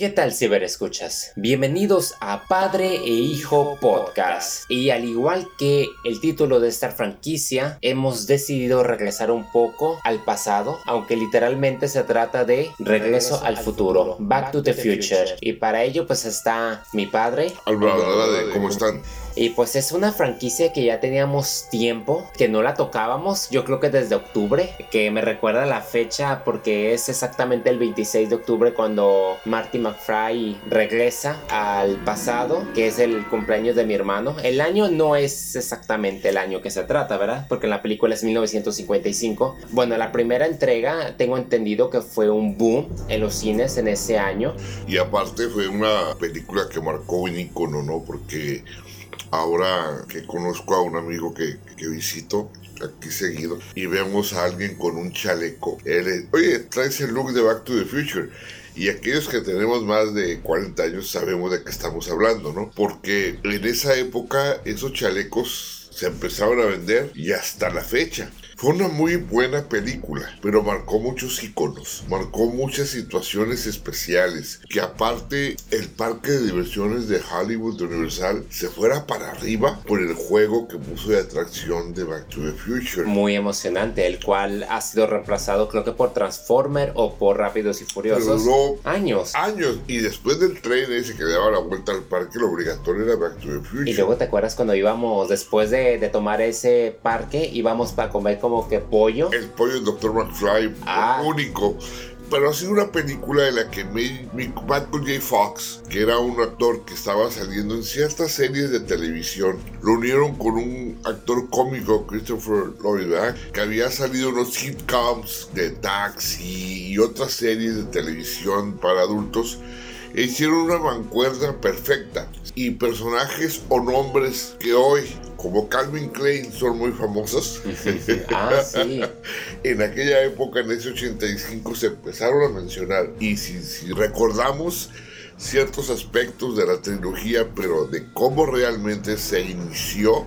¿Qué tal ciberescuchas? Bienvenidos a Padre e Hijo Podcast. Y al igual que el título de esta franquicia, hemos decidido regresar un poco al pasado, aunque literalmente se trata de regreso al futuro, Back to the Future. Y para ello pues está mi padre. ¿cómo están? Y pues es una franquicia que ya teníamos tiempo que no la tocábamos, yo creo que desde octubre, que me recuerda la fecha porque es exactamente el 26 de octubre cuando Marty McFly regresa al pasado, que es el cumpleaños de mi hermano. El año no es exactamente el año que se trata, ¿verdad? Porque en la película es 1955. Bueno, la primera entrega tengo entendido que fue un boom en los cines en ese año. Y aparte fue una película que marcó un icono, ¿no? Porque ahora que conozco a un amigo que, que visito aquí seguido y vemos a alguien con un chaleco, él, oye, traes el look de Back to the Future. Y aquellos que tenemos más de 40 años sabemos de qué estamos hablando, ¿no? Porque en esa época esos chalecos se empezaron a vender y hasta la fecha. Fue una muy buena película, pero marcó muchos iconos, marcó muchas situaciones especiales, que aparte el parque de diversiones de Hollywood de Universal se fuera para arriba por el juego que puso de atracción de Back to the Future. Muy emocionante, el cual ha sido reemplazado creo que por Transformer o por Rápidos y Furiosos. años. Años. Y después del tren ese que daba la vuelta al parque, lo obligatorio era Back to the Future. Y luego te acuerdas cuando íbamos, después de, de tomar ese parque, íbamos para comer como como que pollo. El pollo del Dr. McFly, ah. único. Pero ha sido una película de la que Michael J. Fox, que era un actor que estaba saliendo en ciertas series de televisión, lo unieron con un actor cómico, Christopher Lloyd, que había salido en los sitcoms de Taxi y otras series de televisión para adultos e hicieron una mancuerna perfecta y personajes o nombres que hoy como Calvin Klein son muy famosos. ah, sí. en aquella época, en ese 85, se empezaron a mencionar. Y si, si recordamos ciertos aspectos de la trilogía, pero de cómo realmente se inició,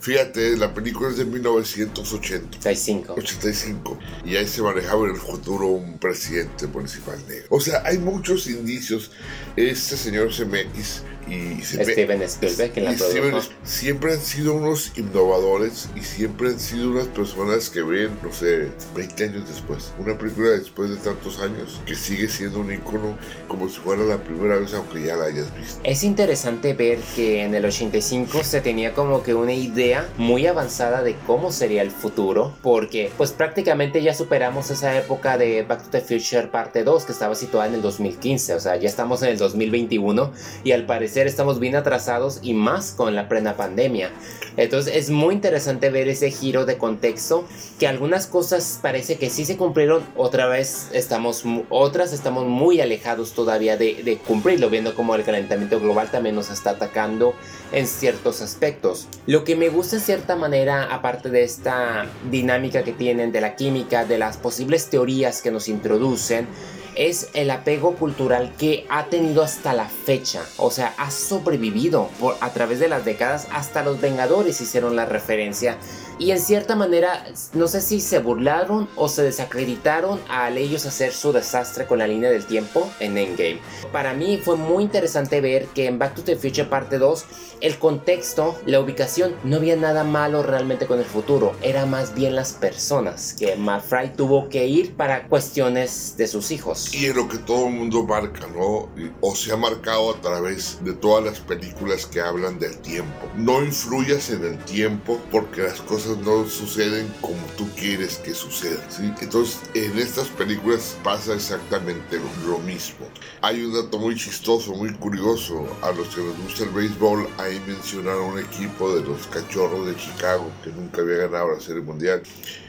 Fíjate, la película es de 1985. 85. Y ahí se manejaba en el futuro un presidente municipal negro. O sea, hay muchos indicios. Este señor CMX y Steven Spielberg en la siempre han sido unos innovadores y siempre han sido unas personas que ven, no sé, 20 años después, una película después de tantos años que sigue siendo un icono como si fuera la primera vez aunque ya la hayas visto. Es interesante ver que en el 85 se tenía como que una idea muy avanzada de cómo sería el futuro porque pues prácticamente ya superamos esa época de Back to the Future parte 2 que estaba situada en el 2015, o sea, ya estamos en el 2021 y al parecer estamos bien atrasados y más con la plena pandemia. Entonces es muy interesante ver ese giro de contexto que algunas cosas parece que sí se cumplieron, otra vez estamos, otras estamos muy alejados todavía de, de cumplirlo, viendo como el calentamiento global también nos está atacando en ciertos aspectos. Lo que me gusta en cierta manera, aparte de esta dinámica que tienen de la química, de las posibles teorías que nos introducen, es el apego cultural que ha tenido hasta la fecha. O sea, ha sobrevivido por, a través de las décadas. Hasta los Vengadores hicieron la referencia. Y en cierta manera, no sé si se burlaron o se desacreditaron al ellos hacer su desastre con la línea del tiempo en Endgame. Para mí fue muy interesante ver que en Back to the Future parte 2, el contexto, la ubicación, no había nada malo realmente con el futuro. Era más bien las personas que McFly tuvo que ir para cuestiones de sus hijos. Y es lo que todo el mundo marca, ¿no? O se ha marcado a través de todas las películas que hablan del tiempo. No influyas en el tiempo porque las cosas no suceden como tú quieres que sucedan. Entonces, en estas películas pasa exactamente lo, mismo. Hay un dato muy chistoso, muy curioso. A los que les gusta el béisbol, ahí mencionaron un equipo de los cachorros de Chicago que nunca había ganado la Serie Mundial.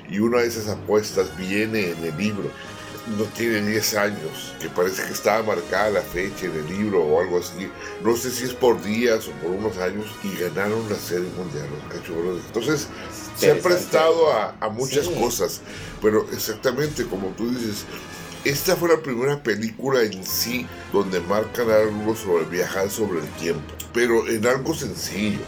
Y una de esas apuestas viene en el libro no tiene 10 años, que parece que estaba marcada la fecha en el libro o algo así. No sé si es por días o por unos años y ganaron la serie mundial los cachorros. Entonces, se ha prestado a, muchas cosas, pero exactamente como tú dices, esta fue la primera película en sí donde marcan algo sobre viajar sobre el tiempo, pero en algo sencillo,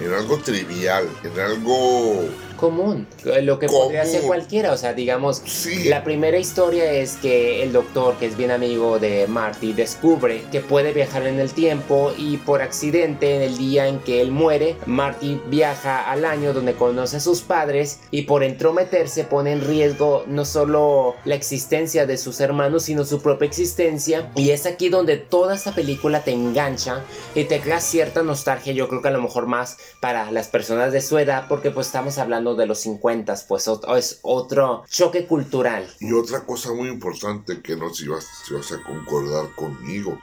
en algo trivial, en algo común, lo que podría ser cualquiera, o sea, digamos, la primera historia es que el doctor, que es bien amigo de Marty, descubre que puede viajar en el tiempo y por accidente en el día en que él muere, Marty viaja al año donde conoce a sus padres y por entrometerse pone en riesgo no solo la existencia de sus hermanos, sino su propia existencia. Y es aquí donde toda esta película te engancha y te crea cierta nostalgia, yo creo que a lo mejor más para las personas de su edad, porque pues estamos hablando de los 50, pues es otro choque cultural. Y otra cosa muy importante que no si vas, si vas a concordar conmigo,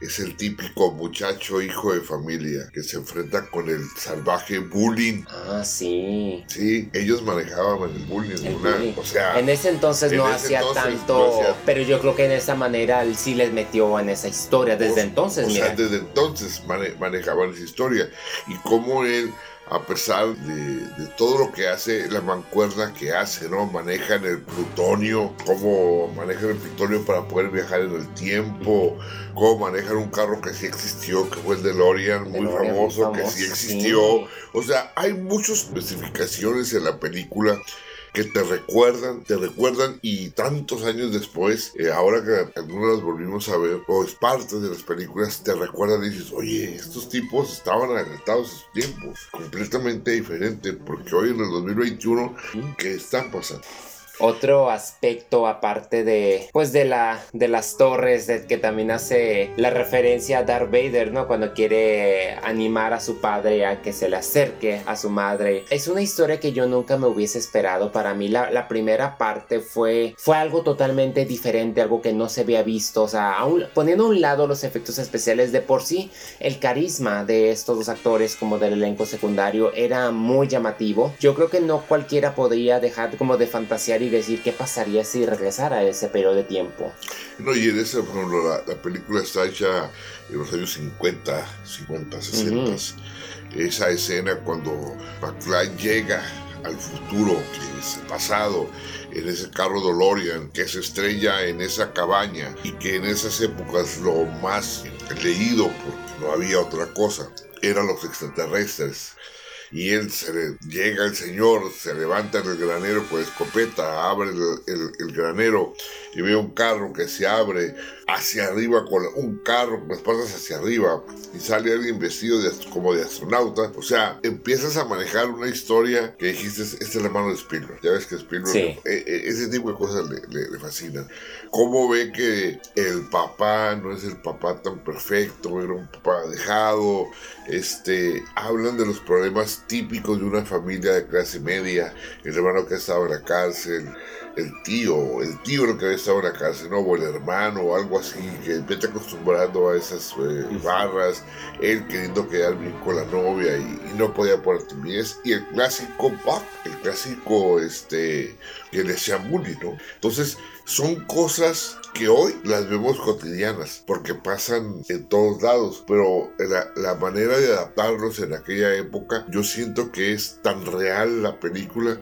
es el típico muchacho hijo de familia que se enfrenta con el salvaje bullying. Ah, sí. Sí, ellos manejaban el bullying. O sea, en ese entonces no hacía tanto, pero yo creo que en esa manera él sí les metió en esa historia desde entonces. O sea, desde entonces manejaban esa historia y cómo él a pesar de, todo lo que hace, la mancuerna que hace, ¿no? Manejan el plutonio, cómo manejan el plutonio para poder viajar en el tiempo, cómo manejan un carro que sí existió, que fue el DeLorean, muy famoso, que sí existió. O sea, hay muchas especificaciones en la película que te recuerdan, te recuerdan y tantos años después, eh, ahora que algunas las volvimos a ver, o es parte de las películas, te recuerdan y dices, oye, estos tipos estaban adelantados a su tiempo, completamente diferente, porque hoy en el 2021, ¿qué están pasando? Otro aspecto aparte de pues de la de las torres de, que también hace la referencia a Darth Vader, ¿no? Cuando quiere animar a su padre a que se le acerque a su madre. Es una historia que yo nunca me hubiese esperado. Para mí la, la primera parte fue fue algo totalmente diferente, algo que no se había visto, o sea, poniendo a un lado los efectos especiales de por sí, el carisma de estos dos actores como del elenco secundario era muy llamativo. Yo creo que no cualquiera podría dejar como de fantasear y decir qué pasaría si regresara a ese periodo de tiempo. No, y en esa, por la, película está hecha en los años 50, 50, 60. Esa escena cuando McFly llega al futuro, que es el pasado, en ese carro DeLorean, que se estrella en esa cabaña y que en esas épocas lo más leído, porque no había otra cosa, eran los extraterrestres y él se le, llega el señor, se levanta en el granero con escopeta, abre el, granero y ve un carro que se abre hacia arriba con un carro con las patas hacia arriba y sale alguien vestido de, como de astronauta. O sea, empiezas a manejar una historia que dijiste, esta es la mano de Spielberg. Ya ves que Spielberg, e, e, ese tipo de cosas le, le, fascinan. Cómo ve que el papá no es el papá tan perfecto, era un papá dejado. Este, hablan de los problemas típicos de una familia de clase media, el hermano que estaba en la cárcel, el tío, el tío lo que había estado en la cárcel, ¿no? o el hermano o algo así, que vete acostumbrando a esas eh, barras, él queriendo quedar bien con la novia y, no podía poner timidez, y el clásico pop, el clásico este, que le decía bully, ¿no? Entonces, son cosas que hoy las vemos cotidianas porque pasan en todos lados, pero la, la, manera de adaptarlos en aquella época, yo siento que es tan real la película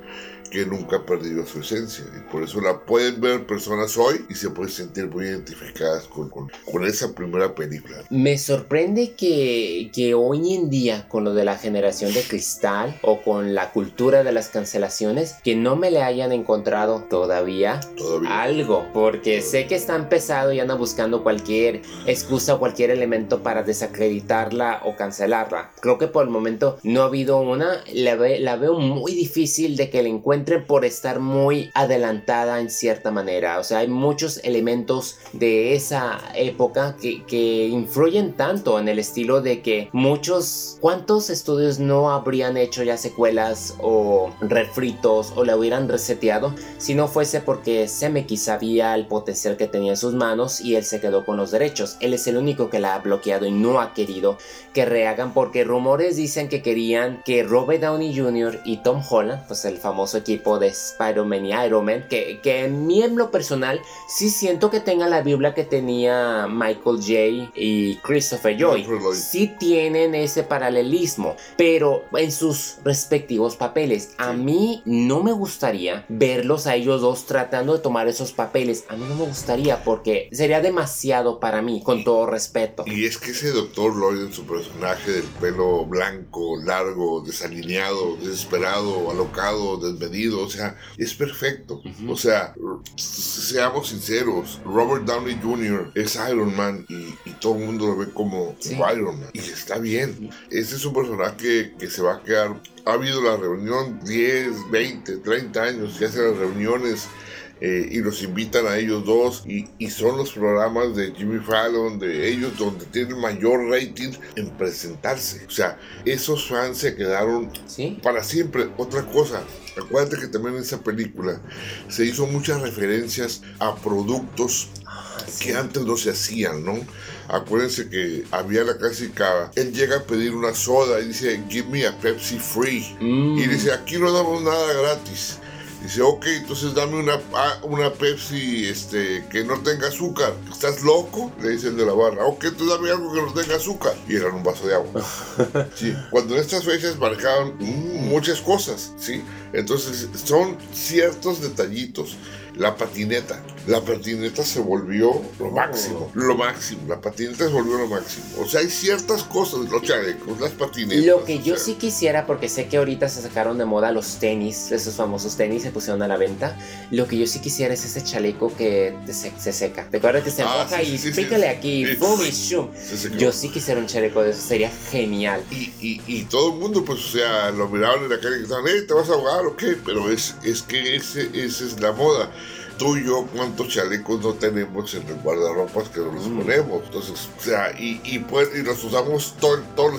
que nunca ha perdido su esencia. Y por eso la pueden ver personas hoy y se pueden sentir muy identificadas con, con, esa primera película. Me sorprende que, que, hoy en día con lo de la generación de cristal o con la cultura de las cancelaciones que no me le hayan encontrado todavía, algo. Porque sé que están pesado y andan buscando cualquier excusa o cualquier elemento para desacreditarla o cancelarla. Creo que por el momento no ha habido una, la, la veo muy difícil de que le encuentre por estar muy adelantada en cierta manera. O sea, hay muchos elementos de esa época que, que influyen tanto en el estilo de que muchos, ¿cuántos estudios no habrían hecho ya secuelas o refritos o la hubieran reseteado si no fuese porque Zemeckis sabía el potencial que tenía en sus manos y él se quedó con los derechos? Él es el único que la ha bloqueado y no ha querido que rehagan porque rumores dicen que querían que Robert Downey Jr. y Tom Holland, pues el famoso equipo de Spider-Man y Iron Man, que, que en mi en lo personal sí siento que tenga la Biblia que tenía Michael J. y Christopher Joy. Sí tienen ese paralelismo, pero en sus respectivos papeles. A mí no me gustaría verlos a ellos dos tratando de tomar esos papeles. A mí no me gustaría porque sería demasiado para mí, con todo respeto. Y es que ese doctor Lloyd en su personaje del pelo blanco, largo, desalineado, desesperado, alocado, desmedido, o sea, es perfecto. O sea, seamos sinceros, Robert Downey Jr. es Iron Man y, todo el mundo lo ve como Iron Man. Y está bien. Ese es un personaje que se va a quedar ha habido la reunión 10, 20, 30 años que hacen las reuniones eh, y los invitan a ellos dos y, y, son los programas de Jimmy Fallon, de ellos, donde tienen mayor rating en presentarse. O sea, esos fans se quedaron para siempre. Otra cosa, acuérdate que también en esa película se hizo muchas referencias a productos ah, que antes no se hacían, ¿no? Acuérdense que había la clásica, él llega a pedir una soda y dice, give me a Pepsi free. Mm. Y dice, aquí no damos nada gratis. Dice, ok, entonces dame una, ah, una Pepsi este, que no tenga azúcar. ¿Estás loco? Le dice el de la barra. Ok, entonces dame algo que no tenga azúcar. Y era un vaso de agua. Sí, cuando en estas fechas marcaban muchas cosas, ¿sí? Entonces son ciertos detallitos. La patineta. La patineta se volvió lo máximo. Lo máximo. La patineta se volvió lo máximo. O sea, hay ciertas cosas, los chalecos, las patinetas. Lo que yo sí quisiera, porque sé que ahorita se sacaron de moda los tenis, esos famosos tenis se pusieron a la venta. Lo que yo sí quisiera es ese chaleco que se, seca. ¿Te acuerdas que se ah, y pícale aquí, boom y shum? Yo sí quisiera un chaleco de eso, sería genial. Y, y, y todo el mundo, pues, o sea, lo miraban en la calle y estaban, eh, ¿te vas a ahogar o qué? Pero es, es que ese, esa es la moda tú y yo cuántos chalecos no tenemos en el guardarropas que nos los mm. ponemos. Entonces, o sea, y, y, pues, y los usamos todo, todo,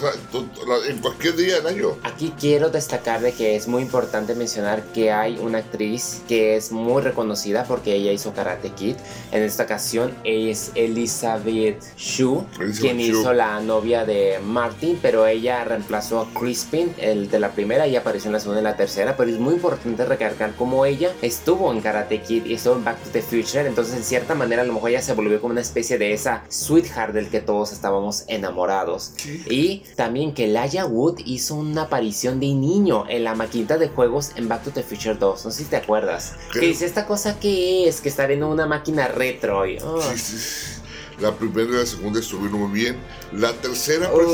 en cualquier día del año. Aquí quiero destacar de que es muy importante mencionar que hay una actriz que es muy reconocida porque ella hizo Karate Kid. En esta ocasión es Elizabeth Shue, quien hizo la novia de Martin, pero ella reemplazó a Crispin, el de la primera, y apareció en la segunda y la tercera. Pero es muy importante recargar cómo ella estuvo en Karate Kid y en Back to the Future, entonces en cierta manera a lo mejor ya se volvió como una especie de esa sweetheart del que todos estábamos enamorados. Y también que Laia Wood hizo una aparición de niño en la maquinita de juegos en Back to the Future 2, no sé si te acuerdas. Que dice, ¿esta cosa que es? Que está viendo una máquina retro. Y, oh. La primera y la segunda estuvieron muy bien. La tercera, pues,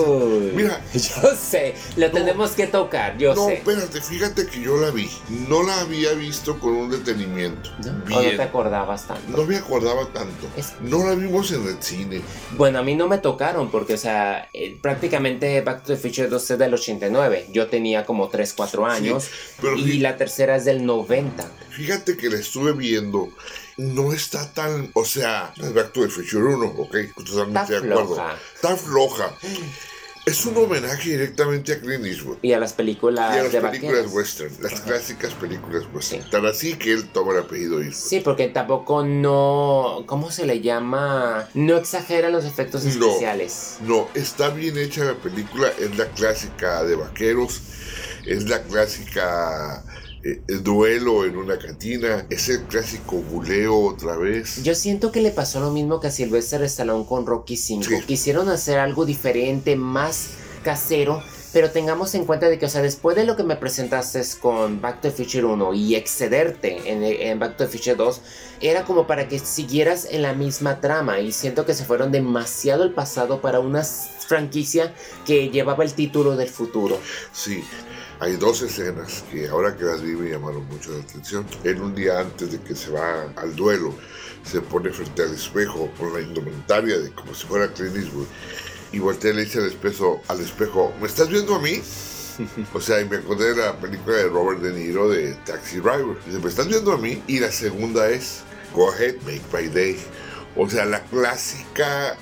mira. Yo sé, la tenemos que tocar, yo sé. No, espérate, fíjate que yo la vi. No la había visto con un detenimiento. ¿No? no te acordabas tanto? No me acordaba tanto. No la vimos en el cine. Bueno, a mí no me tocaron porque, o sea, eh, prácticamente Back to the Future 2 es del 89. Yo tenía como 3, 4 años. y la tercera es del 90. Fíjate que la estuve viendo no está tan, o sea, Back to the Future 1, ok, totalmente de acuerdo. Está floja. Es un homenaje directamente a Clint Eastwood. Y a las películas Y a las películas western, las clásicas películas western. Tan así que él toma el apellido Eastwood. Sí, porque tampoco no. ¿Cómo se le llama? No exagera los efectos especiales. No, está bien hecha la película. Es la clásica de vaqueros. Es la clásica el eh, duelo en una cantina, ese clásico buleo otra vez. Yo siento que le pasó lo mismo que a Sylvester Stallone con Rocky 5. Quisieron hacer algo diferente, más casero, pero tengamos en cuenta de que, o sea, después de lo que me presentaste con Back to the Future 1 y excederte en, en, Back to the Future 2, era como para que siguieras en la misma trama y siento que se fueron demasiado el pasado para una franquicia que llevaba el título del futuro. Sí, hay dos escenas que ahora que las vi me llamaron mucho la atención. En un día antes de que se va al duelo, se pone frente al espejo con la indumentaria de como si fuera Clint Eastwood y voltea y le dice al espejo, al espejo, ¿me estás viendo a mí? O sea, y me acordé de la película de Robert De Niro de Taxi Driver. Dice, ¿me estás viendo a mí? Y la segunda es, Go ahead, make my day. O sea, la clásica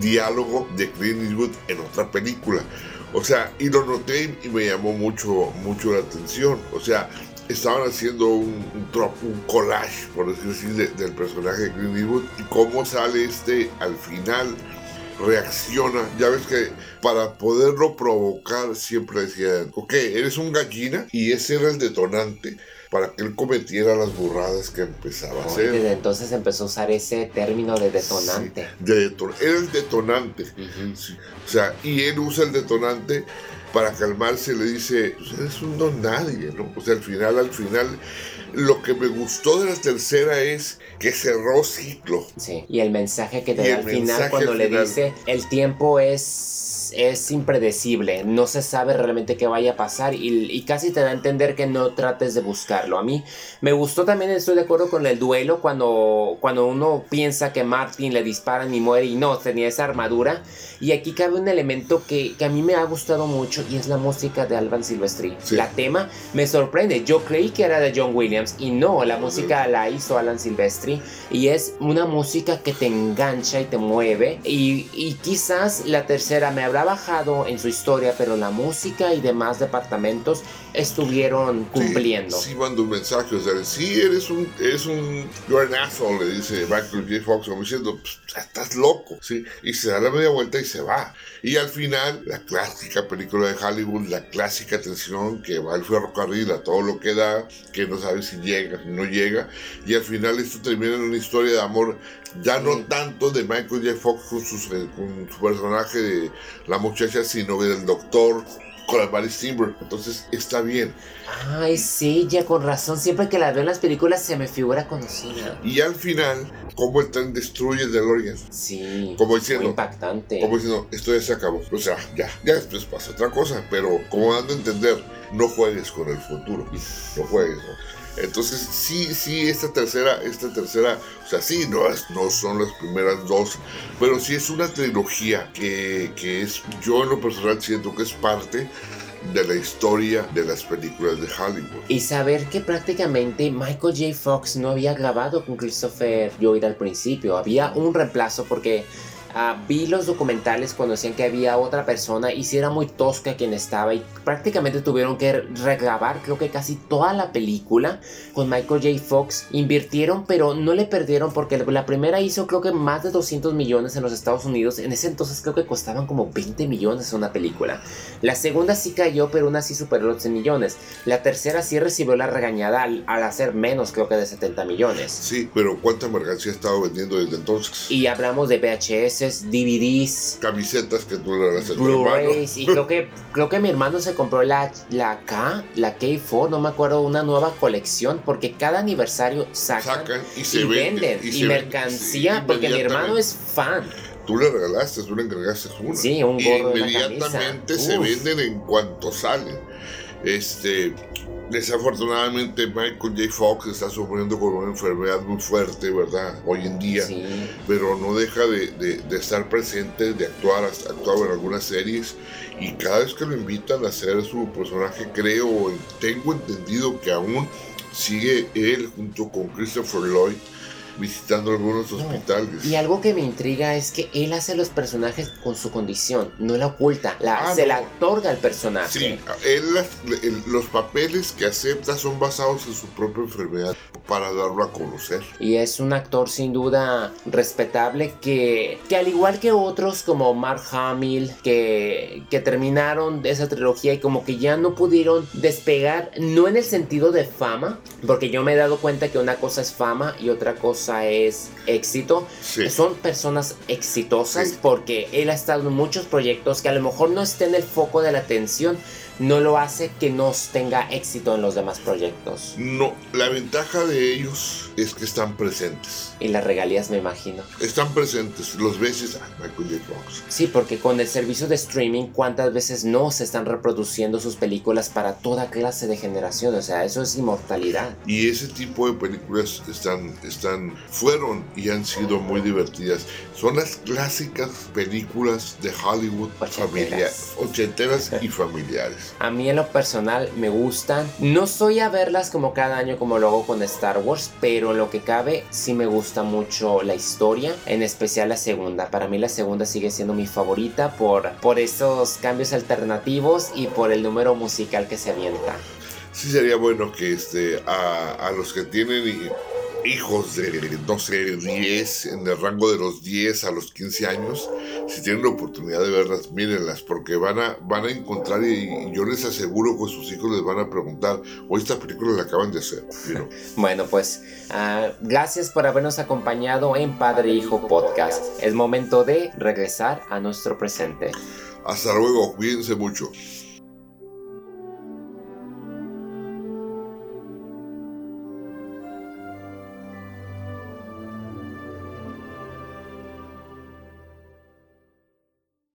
diálogo de Clint Eastwood en otra película. O sea, y lo noté y me llamó mucho, mucho la atención. O sea, estaban haciendo un, un, collage, por decirlo así, del personaje de Clint Eastwood y cómo sale este al final reacciona. Ya ves que para poderlo provocar siempre decían, ok, eres un gallina y ese era el detonante para que él cometiera las burradas que empezaba a hacer. Desde entonces empezó a usar ese término de detonante. de era el detonante. O sea, y él usa el detonante para calmarse, le dice, pues eres un don nadie, ¿no? O sea, al final, al final, lo que me gustó de la tercera es que cerró ciclo. Sí, y el mensaje que te da al final cuando le dice, el tiempo es es impredecible, no se sabe realmente qué vaya a pasar y, casi te da a entender que no trates de buscarlo. A mí me gustó también, estoy de acuerdo con el duelo, cuando, cuando uno piensa que Martin le disparan y muere y no, tenía esa armadura. Y aquí cabe un elemento que, a mí me ha gustado mucho y es la música de Alban Silvestri. La tema me sorprende, yo creí que era de John Williams y no, la música la hizo Alan Silvestri y es una música que te engancha y te mueve y, y quizás la tercera me habrá bajado en su historia, pero la música y demás departamentos estuvieron cumpliendo. Sí, mandó un mensaje, o sea, sí, eres un, eres un, you're an asshole, le dice Michael J. Fox, como diciendo, pues, estás loco, ¿sí? Y se da la media vuelta y se va. Y al final, la clásica película de Hollywood, la clásica tensión que va al ferrocarril a todo lo que da, que no sabe si llega, si no llega, y al final esto termina en una historia de amor ya no tanto de Michael J. Fox con su, con su personaje de la muchacha, sino del doctor con la Mary Timber. Entonces está bien. Ay, sí, ya con razón. Siempre que la veo en las películas se me figura conocida. Y al final, como el tren destruye el DeLorean. Sí. Como diciendo. impactante. Como diciendo, esto ya se acabó. O sea, ya, ya después pasa otra cosa. Pero como dando a entender, no juegues con el futuro. No juegues, ¿no? Entonces, sí, sí, esta tercera, esta tercera, o sea, sí, no, no son las primeras dos, pero sí es una trilogía que, que es, yo en lo personal siento que es parte de la historia de las películas de Hollywood. Y saber que prácticamente Michael J. Fox no había grabado con Christopher Lloyd al principio, había un reemplazo porque Ah, vi los documentales cuando decían que había otra persona y si era muy tosca quien estaba y prácticamente tuvieron que regrabar creo que casi toda la película con Michael J. Fox. Invirtieron pero no le perdieron porque la primera hizo creo que más de 200 millones en los Estados Unidos. En ese entonces creo que costaban como 20 millones una película. La segunda sí cayó pero una sí superó los 100 millones. La tercera sí recibió la regañada al, hacer menos creo que de 70 millones. Sí, pero ¿cuánta mercancía ha estado vendiendo desde entonces? Y hablamos de VHS DVDs, camisetas que tú le das Blu-rays y creo que creo que mi hermano se compró la la K, la K4, no me acuerdo, una nueva colección porque cada aniversario sacan, y, se venden, y, mercancía porque mi hermano es fan. Tú le regalaste, tú le encargaste una. Sí, un gorro Inmediatamente se venden en cuanto salen. Este, Desafortunadamente Michael J. Fox está sufriendo con una enfermedad muy fuerte, ¿verdad? Hoy en día. Pero no deja de, estar presente, de actuar, actuado en algunas series. Y cada vez que lo invitan a hacer su personaje, creo, tengo entendido que aún sigue él junto con Christopher Lloyd visitando algunos hospitales. Y algo que me intriga es que él hace los personajes con su condición, no la oculta, la, ah, se la otorga al personaje. Sí, él, los papeles que acepta son basados en su propia enfermedad para darlo a conocer. Y es un actor sin duda respetable que, que al igual que otros como Mark Hamill, que, que terminaron esa trilogía y como que ya no pudieron despegar, no en el sentido de fama, porque yo me he dado cuenta que una cosa es fama y otra cosa es éxito. Son personas exitosas porque él ha estado en muchos proyectos que a lo mejor no estén en el foco de la atención, no lo hace que no tenga éxito en los demás proyectos. No, la ventaja de ellos es que están presentes. Y las regalías, me imagino. Están presentes, los veces a Michael J. Fox. Sí, porque con el servicio de streaming, ¿cuántas veces no se están reproduciendo sus películas para toda clase de generación? O sea, eso es inmortalidad. Y ese tipo de películas están, están, fueron y han sido muy divertidas. Son las clásicas películas de Hollywood familiares, ochenteras y familiares. A mí en lo personal me gustan. No soy a verlas como cada año como lo hago con Star Wars, pero lo que cabe sí me gusta mucho la historia, en especial la segunda. Para mí la segunda sigue siendo mi favorita por, por esos cambios alternativos y por el número musical que se avienta. Sí sería bueno que este, a, a los que tienen hijos de, no sé, 10, en el rango de los 10 a los 15 años, si tienen la oportunidad de verlas, mírenlas, porque van a, van a encontrar y, yo les aseguro que sus hijos les van a preguntar, o esta película la acaban de hacer. bueno, pues uh, gracias por habernos acompañado en Padre Hijo Podcast. Es momento de regresar a nuestro presente. Hasta luego, cuídense mucho.